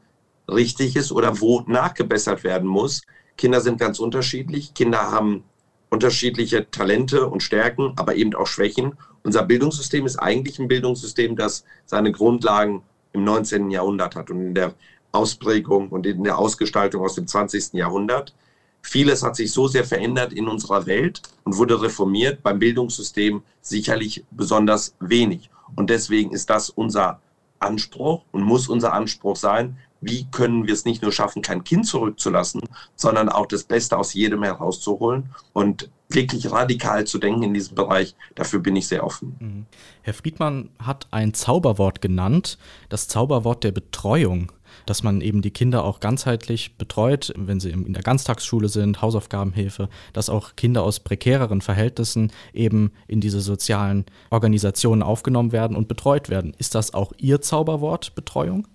richtig ist oder wo nachgebessert werden muss. Kinder sind ganz unterschiedlich. Kinder haben unterschiedliche Talente und Stärken, aber eben auch Schwächen. Unser Bildungssystem ist eigentlich ein Bildungssystem, das seine Grundlagen im 19. Jahrhundert hat und in der Ausprägung und in der Ausgestaltung aus dem 20. Jahrhundert. Vieles hat sich so sehr verändert in unserer Welt und wurde reformiert, beim Bildungssystem sicherlich besonders wenig. Und deswegen ist das unser Anspruch und muss unser Anspruch sein, wie können wir es nicht nur schaffen, kein Kind zurückzulassen, sondern auch das Beste aus jedem herauszuholen und wirklich radikal zu denken in diesem Bereich. Dafür bin ich sehr offen. Mhm. Herr Friedmann hat ein Zauberwort genannt, das Zauberwort der Betreuung dass man eben die Kinder auch ganzheitlich betreut, wenn sie in der Ganztagsschule sind, Hausaufgabenhilfe, dass auch Kinder aus prekäreren Verhältnissen eben in diese sozialen Organisationen aufgenommen werden und betreut werden. Ist das auch Ihr Zauberwort, Betreuung?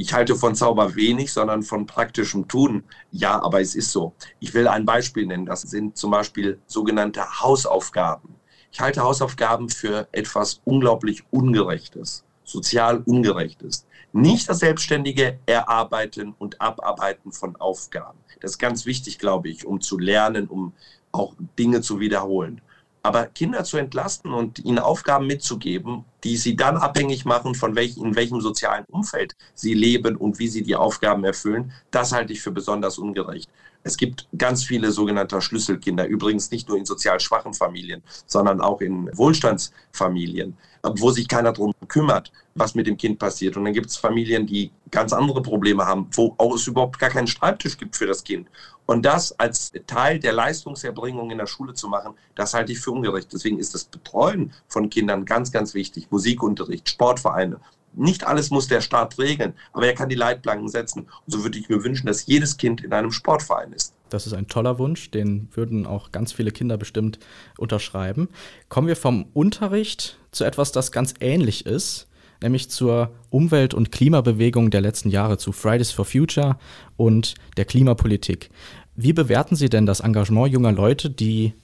Ich halte von Zauber wenig, sondern von praktischem Tun. Ja, aber es ist so. Ich will ein Beispiel nennen. Das sind zum Beispiel sogenannte Hausaufgaben. Ich halte Hausaufgaben für etwas unglaublich Ungerechtes, sozial Ungerechtes. Nicht das selbstständige Erarbeiten und Abarbeiten von Aufgaben. Das ist ganz wichtig, glaube ich, um zu lernen, um auch Dinge zu wiederholen. Aber Kinder zu entlasten und ihnen Aufgaben mitzugeben, die sie dann abhängig machen, von welch, in welchem sozialen Umfeld sie leben und wie sie die Aufgaben erfüllen, das halte ich für besonders ungerecht. Es gibt ganz viele sogenannte Schlüsselkinder, übrigens nicht nur in sozial schwachen Familien, sondern auch in Wohlstandsfamilien, wo sich keiner darum kümmert, was mit dem Kind passiert. Und dann gibt es Familien, die ganz andere Probleme haben, wo auch es überhaupt gar keinen Schreibtisch gibt für das Kind. Und das als Teil der Leistungserbringung in der Schule zu machen, das halte ich für ungerecht. Deswegen ist das Betreuen von Kindern ganz, ganz wichtig. Musikunterricht, Sportvereine. Nicht alles muss der Staat regeln, aber er kann die Leitplanken setzen. Und so würde ich mir wünschen, dass jedes Kind in einem Sportverein ist. Das ist ein toller Wunsch, den würden auch ganz viele Kinder bestimmt unterschreiben. Kommen wir vom Unterricht zu etwas, das ganz ähnlich ist, nämlich zur Umwelt- und Klimabewegung der letzten Jahre, zu Fridays for Future und der Klimapolitik. Wie bewerten Sie denn das Engagement junger Leute, die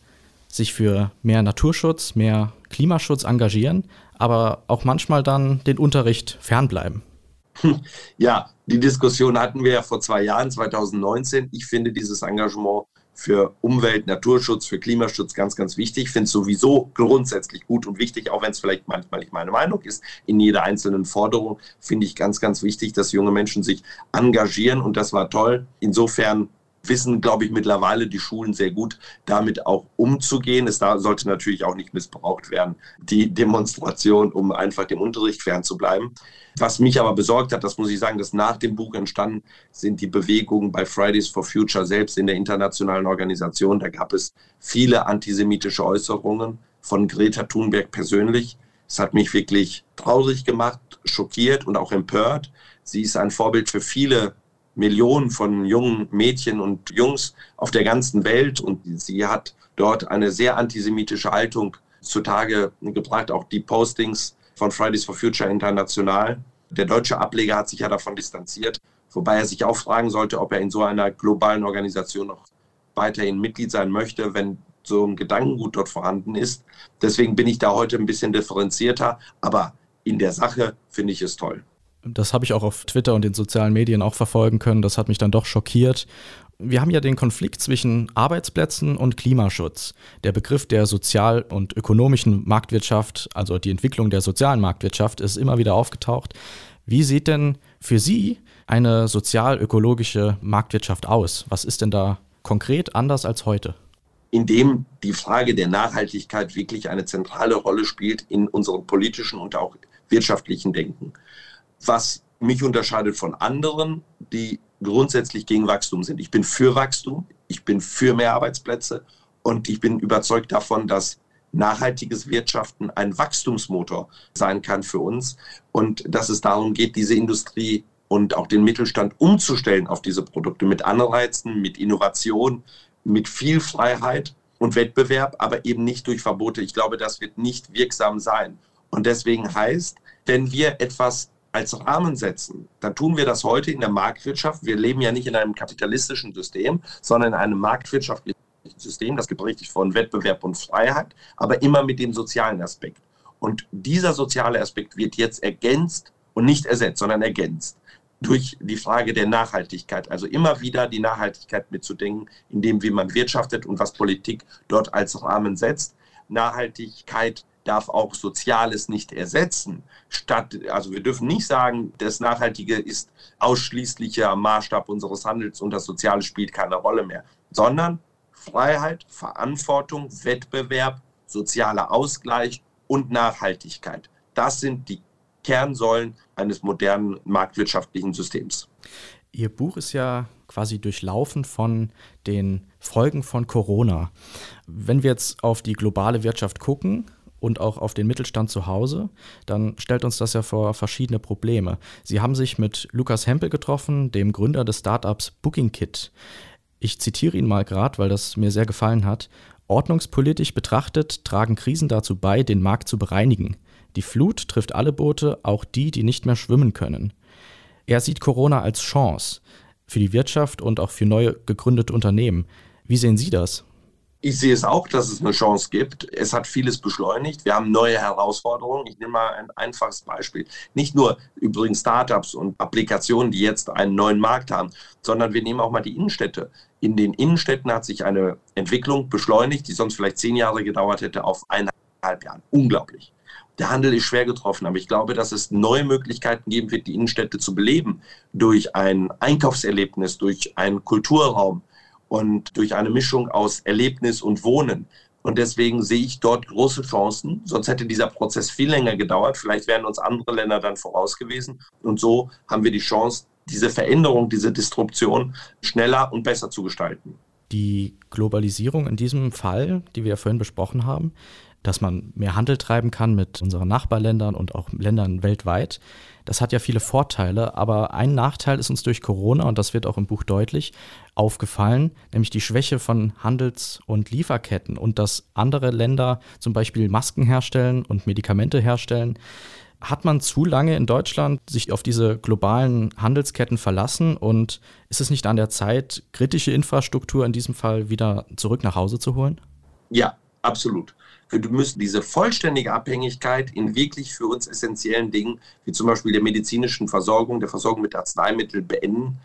sich für mehr Naturschutz, mehr Klimaschutz engagieren, aber auch manchmal dann den Unterricht fernbleiben? Ja, die Diskussion hatten wir ja vor zwei Jahren, 2019. Ich finde dieses Engagement für Umwelt, Naturschutz, für Klimaschutz ganz, ganz wichtig. Ich finde es sowieso grundsätzlich gut und wichtig, auch wenn es vielleicht manchmal nicht meine Meinung ist. In jeder einzelnen Forderung finde ich ganz, ganz wichtig, dass junge Menschen sich engagieren und das war toll. Insofern wissen, glaube ich, mittlerweile die Schulen sehr gut, damit auch umzugehen. Es sollte natürlich auch nicht missbraucht werden, die Demonstration, um einfach dem Unterricht fernzubleiben. Was mich aber besorgt hat, das muss ich sagen, dass nach dem Buch entstanden sind die Bewegungen bei Fridays for Future selbst in der internationalen Organisation. Da gab es viele antisemitische Äußerungen von Greta Thunberg persönlich. Es hat mich wirklich traurig gemacht, schockiert und auch empört Sie ist ein Vorbild für viele Millionen von jungen Mädchen und Jungs auf der ganzen Welt und sie hat dort eine sehr antisemitische Haltung zutage gebracht, auch die Postings von Fridays for Future International. Der deutsche Ableger hat sich ja davon distanziert, wobei er sich auch fragen sollte, ob er in so einer globalen Organisation noch weiterhin Mitglied sein möchte, wenn so ein Gedankengut dort vorhanden ist. Deswegen bin ich da heute ein bisschen differenzierter, aber in der Sache finde ich es toll. Das habe ich auch auf Twitter und den sozialen Medien auch verfolgen können. Das hat mich dann doch schockiert. Wir haben ja den Konflikt zwischen Arbeitsplätzen und Klimaschutz. Der Begriff der sozial- und ökonomischen Marktwirtschaft, also die Entwicklung der sozialen Marktwirtschaft, ist immer wieder aufgetaucht. Wie sieht denn für Sie eine sozial-ökologische Marktwirtschaft aus? Was ist denn da konkret anders als heute? Indem die Frage der Nachhaltigkeit wirklich eine zentrale Rolle spielt in unserem politischen und auch wirtschaftlichen Denken was mich unterscheidet von anderen, die grundsätzlich gegen Wachstum sind. Ich bin für Wachstum, ich bin für mehr Arbeitsplätze und ich bin überzeugt davon, dass nachhaltiges Wirtschaften ein Wachstumsmotor sein kann für uns und dass es darum geht, diese Industrie und auch den Mittelstand umzustellen auf diese Produkte mit Anreizen, mit Innovation, mit viel Freiheit und Wettbewerb, aber eben nicht durch Verbote. Ich glaube, das wird nicht wirksam sein. Und deswegen heißt, wenn wir etwas als Rahmen setzen, dann tun wir das heute in der Marktwirtschaft. Wir leben ja nicht in einem kapitalistischen System, sondern in einem marktwirtschaftlichen System, das geprägt ist von Wettbewerb und Freiheit, aber immer mit dem sozialen Aspekt. Und dieser soziale Aspekt wird jetzt ergänzt und nicht ersetzt, sondern ergänzt durch die Frage der Nachhaltigkeit. Also immer wieder die Nachhaltigkeit mitzudenken, indem wie man wirtschaftet und was Politik dort als Rahmen setzt. Nachhaltigkeit darf auch Soziales nicht ersetzen. Statt, also wir dürfen nicht sagen, das Nachhaltige ist ausschließlicher Maßstab unseres Handels und das Soziale spielt keine Rolle mehr, sondern Freiheit, Verantwortung, Wettbewerb, sozialer Ausgleich und Nachhaltigkeit. Das sind die Kernsäulen eines modernen marktwirtschaftlichen Systems. Ihr Buch ist ja quasi durchlaufen von den Folgen von Corona. Wenn wir jetzt auf die globale Wirtschaft gucken, und auch auf den Mittelstand zu Hause, dann stellt uns das ja vor verschiedene Probleme. Sie haben sich mit Lukas Hempel getroffen, dem Gründer des Startups BookingKit. Ich zitiere ihn mal gerade, weil das mir sehr gefallen hat. Ordnungspolitisch betrachtet tragen Krisen dazu bei, den Markt zu bereinigen. Die Flut trifft alle Boote, auch die, die nicht mehr schwimmen können. Er sieht Corona als Chance für die Wirtschaft und auch für neu gegründete Unternehmen. Wie sehen Sie das? Ich sehe es auch, dass es eine Chance gibt. Es hat vieles beschleunigt. Wir haben neue Herausforderungen. Ich nehme mal ein einfaches Beispiel. Nicht nur übrigens Startups und Applikationen, die jetzt einen neuen Markt haben, sondern wir nehmen auch mal die Innenstädte. In den Innenstädten hat sich eine Entwicklung beschleunigt, die sonst vielleicht zehn Jahre gedauert hätte, auf eineinhalb Jahren. Unglaublich. Der Handel ist schwer getroffen, aber ich glaube, dass es neue Möglichkeiten geben wird, die Innenstädte zu beleben durch ein Einkaufserlebnis, durch einen Kulturraum, und durch eine Mischung aus Erlebnis und Wohnen. Und deswegen sehe ich dort große Chancen. Sonst hätte dieser Prozess viel länger gedauert. Vielleicht wären uns andere Länder dann voraus gewesen. Und so haben wir die Chance, diese Veränderung, diese Disruption schneller und besser zu gestalten. Die Globalisierung in diesem Fall, die wir ja vorhin besprochen haben, dass man mehr Handel treiben kann mit unseren Nachbarländern und auch Ländern weltweit. Das hat ja viele Vorteile, aber ein Nachteil ist uns durch Corona, und das wird auch im Buch deutlich, aufgefallen, nämlich die Schwäche von Handels- und Lieferketten und dass andere Länder zum Beispiel Masken herstellen und Medikamente herstellen. Hat man zu lange in Deutschland sich auf diese globalen Handelsketten verlassen und ist es nicht an der Zeit, kritische Infrastruktur in diesem Fall wieder zurück nach Hause zu holen? Ja, absolut. Wir müssen diese vollständige Abhängigkeit in wirklich für uns essentiellen Dingen, wie zum Beispiel der medizinischen Versorgung, der Versorgung mit Arzneimitteln beenden.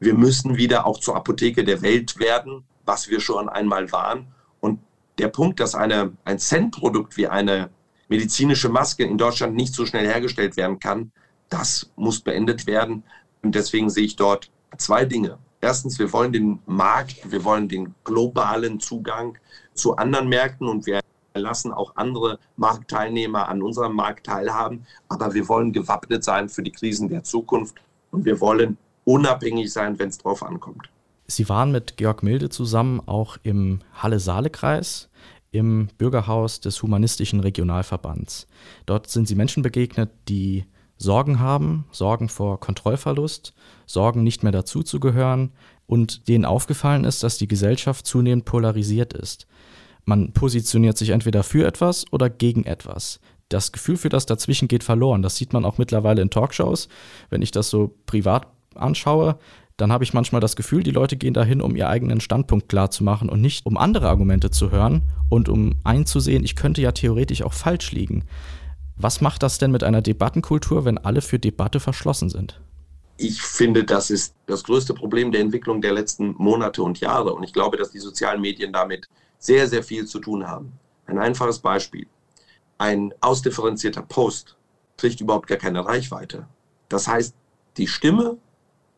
Wir müssen wieder auch zur Apotheke der Welt werden, was wir schon einmal waren. Und der Punkt, dass eine, ein Cent-Produkt wie eine medizinische Maske in Deutschland nicht so schnell hergestellt werden kann, das muss beendet werden. Und deswegen sehe ich dort zwei Dinge. Erstens, wir wollen den Markt, wir wollen den globalen Zugang zu anderen Märkten und wir lassen auch andere Marktteilnehmer an unserem Markt teilhaben. Aber wir wollen gewappnet sein für die Krisen der Zukunft und wir wollen unabhängig sein, wenn es drauf ankommt. Sie waren mit Georg Milde zusammen auch im Halle-Saale-Kreis im Bürgerhaus des Humanistischen Regionalverbands. Dort sind Sie Menschen begegnet, die Sorgen haben, Sorgen vor Kontrollverlust, Sorgen nicht mehr dazuzugehören und denen aufgefallen ist, dass die Gesellschaft zunehmend polarisiert ist. Man positioniert sich entweder für etwas oder gegen etwas. Das Gefühl für das Dazwischen geht verloren. Das sieht man auch mittlerweile in Talkshows. Wenn ich das so privat anschaue, dann habe ich manchmal das Gefühl, die Leute gehen dahin, um ihren eigenen Standpunkt klarzumachen und nicht um andere Argumente zu hören und um einzusehen, ich könnte ja theoretisch auch falsch liegen. Was macht das denn mit einer Debattenkultur, wenn alle für Debatte verschlossen sind? Ich finde, das ist das größte Problem der Entwicklung der letzten Monate und Jahre. Und ich glaube, dass die sozialen Medien damit sehr, sehr viel zu tun haben. Ein einfaches Beispiel. Ein ausdifferenzierter Post kriegt überhaupt gar keine Reichweite. Das heißt, die Stimme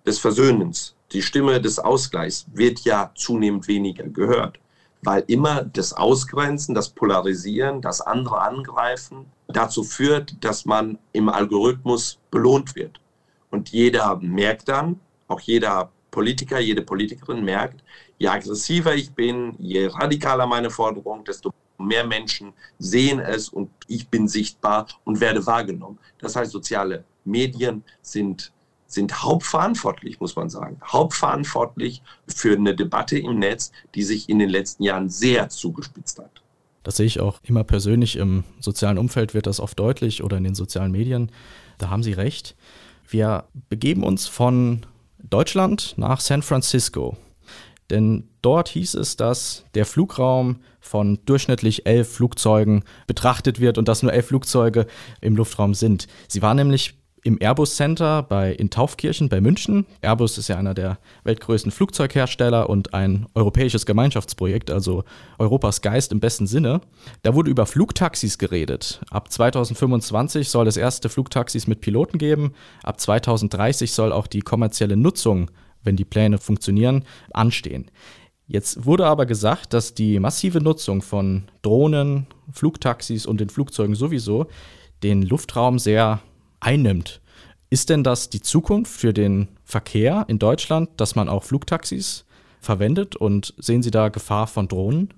des Versöhnens, die Stimme des Ausgleichs wird ja zunehmend weniger gehört, weil immer das Ausgrenzen, das Polarisieren, das andere Angreifen dazu führt, dass man im Algorithmus belohnt wird. Und jeder merkt dann, auch jeder Politiker, jede Politikerin merkt, je aggressiver ich bin, je radikaler meine Forderung, desto mehr Menschen sehen es und ich bin sichtbar und werde wahrgenommen. Das heißt, soziale Medien sind sind hauptverantwortlich, muss man sagen, hauptverantwortlich für eine Debatte im Netz, die sich in den letzten Jahren sehr zugespitzt hat. Das sehe ich auch immer persönlich. Im sozialen Umfeld wird das oft deutlich oder in den sozialen Medien. Da haben Sie recht. Wir begeben uns von Deutschland nach San Francisco. Denn dort hieß es, dass der Flugraum von durchschnittlich elf Flugzeugen betrachtet wird und dass nur elf Flugzeuge im Luftraum sind. Sie war nämlich im Airbus Center bei, in Taufkirchen bei München. Airbus ist ja einer der weltgrößten Flugzeughersteller und ein europäisches Gemeinschaftsprojekt, also Europas Geist im besten Sinne. Da wurde über Flugtaxis geredet. Ab 2025 soll es erste Flugtaxis mit Piloten geben. Ab 2030 soll auch die kommerzielle Nutzung, wenn die Pläne funktionieren, anstehen. Jetzt wurde aber gesagt, dass die massive Nutzung von Drohnen, Flugtaxis und den Flugzeugen sowieso den Luftraum sehr einnimmt. Ist denn das die Zukunft für den Verkehr in Deutschland, dass man auch Flugtaxis verwendet und sehen Sie da Gefahr von Drohnen?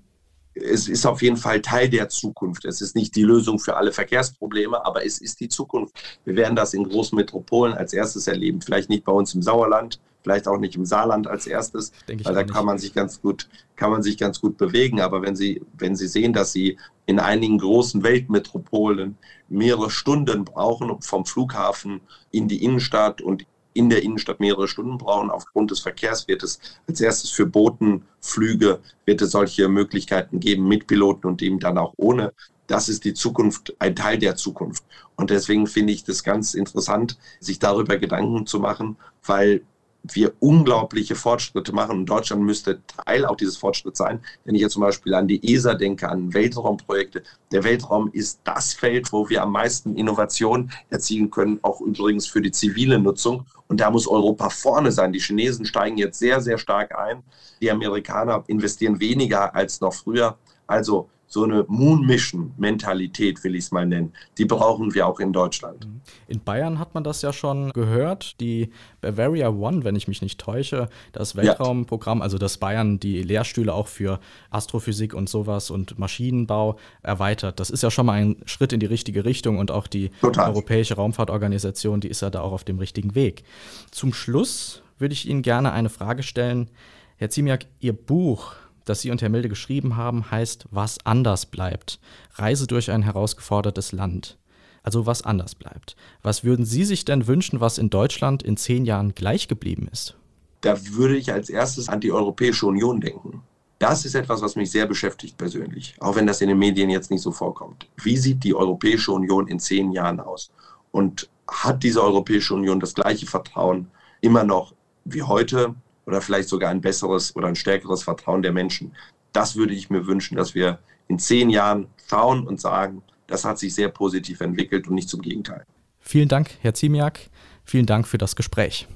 Es ist auf jeden Fall Teil der Zukunft. Es ist nicht die Lösung für alle Verkehrsprobleme, aber es ist die Zukunft. Wir werden das in großen Metropolen als erstes erleben. Vielleicht nicht bei uns im Sauerland, vielleicht auch nicht im Saarland als erstes, weil da kann man sich ganz gut, kann man sich ganz gut bewegen. Aber wenn Sie, wenn Sie sehen, dass Sie in einigen großen Weltmetropolen mehrere Stunden brauchen, um vom Flughafen in die Innenstadt und in der Innenstadt mehrere Stunden brauchen. Aufgrund des Verkehrs wird es als erstes für Botenflüge wird es solche Möglichkeiten geben mit Piloten und eben dann auch ohne. Das ist die Zukunft, ein Teil der Zukunft. Und deswegen finde ich das ganz interessant, sich darüber Gedanken zu machen, weil wir unglaubliche Fortschritte machen. Und Deutschland müsste Teil auch dieses Fortschritts sein. Wenn ich jetzt zum Beispiel an die ESA denke, an Weltraumprojekte. Der Weltraum ist das Feld, wo wir am meisten Innovation erzielen können, auch übrigens für die zivile Nutzung. Und da muss Europa vorne sein. Die Chinesen steigen jetzt sehr, sehr stark ein. Die Amerikaner investieren weniger als noch früher. Also so eine Moon-Mission-Mentalität, will ich es mal nennen, die brauchen wir auch in Deutschland. Mhm. In Bayern hat man das ja schon gehört, die Bavaria One, wenn ich mich nicht täusche, das Weltraumprogramm, ja. also dass Bayern die Lehrstühle auch für Astrophysik und sowas und Maschinenbau erweitert. Das ist ja schon mal ein Schritt in die richtige Richtung und auch die Total. Europäische Raumfahrtorganisation, die ist ja da auch auf dem richtigen Weg. Zum Schluss würde ich Ihnen gerne eine Frage stellen. Herr Ziemiak, Ihr Buch das Sie und Herr Milde geschrieben haben, heißt Was anders bleibt. Reise durch ein herausgefordertes Land. Also was anders bleibt. Was würden Sie sich denn wünschen, was in Deutschland in zehn Jahren gleich geblieben ist? Da würde ich als erstes an die Europäische Union denken. Das ist etwas, was mich sehr beschäftigt persönlich, auch wenn das in den Medien jetzt nicht so vorkommt. Wie sieht die Europäische Union in zehn Jahren aus? Und hat diese Europäische Union das gleiche Vertrauen immer noch wie heute? Oder vielleicht sogar ein besseres oder ein stärkeres Vertrauen der Menschen. Das würde ich mir wünschen, dass wir in zehn Jahren schauen und sagen, das hat sich sehr positiv entwickelt und nicht zum Gegenteil. Vielen Dank, Herr Ziemiak. Vielen Dank für das Gespräch.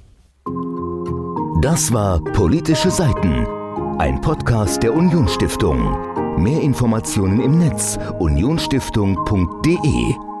Das war Politische Seiten, ein Podcast der Unionsstiftung. Mehr Informationen im Netz unionsstiftung.de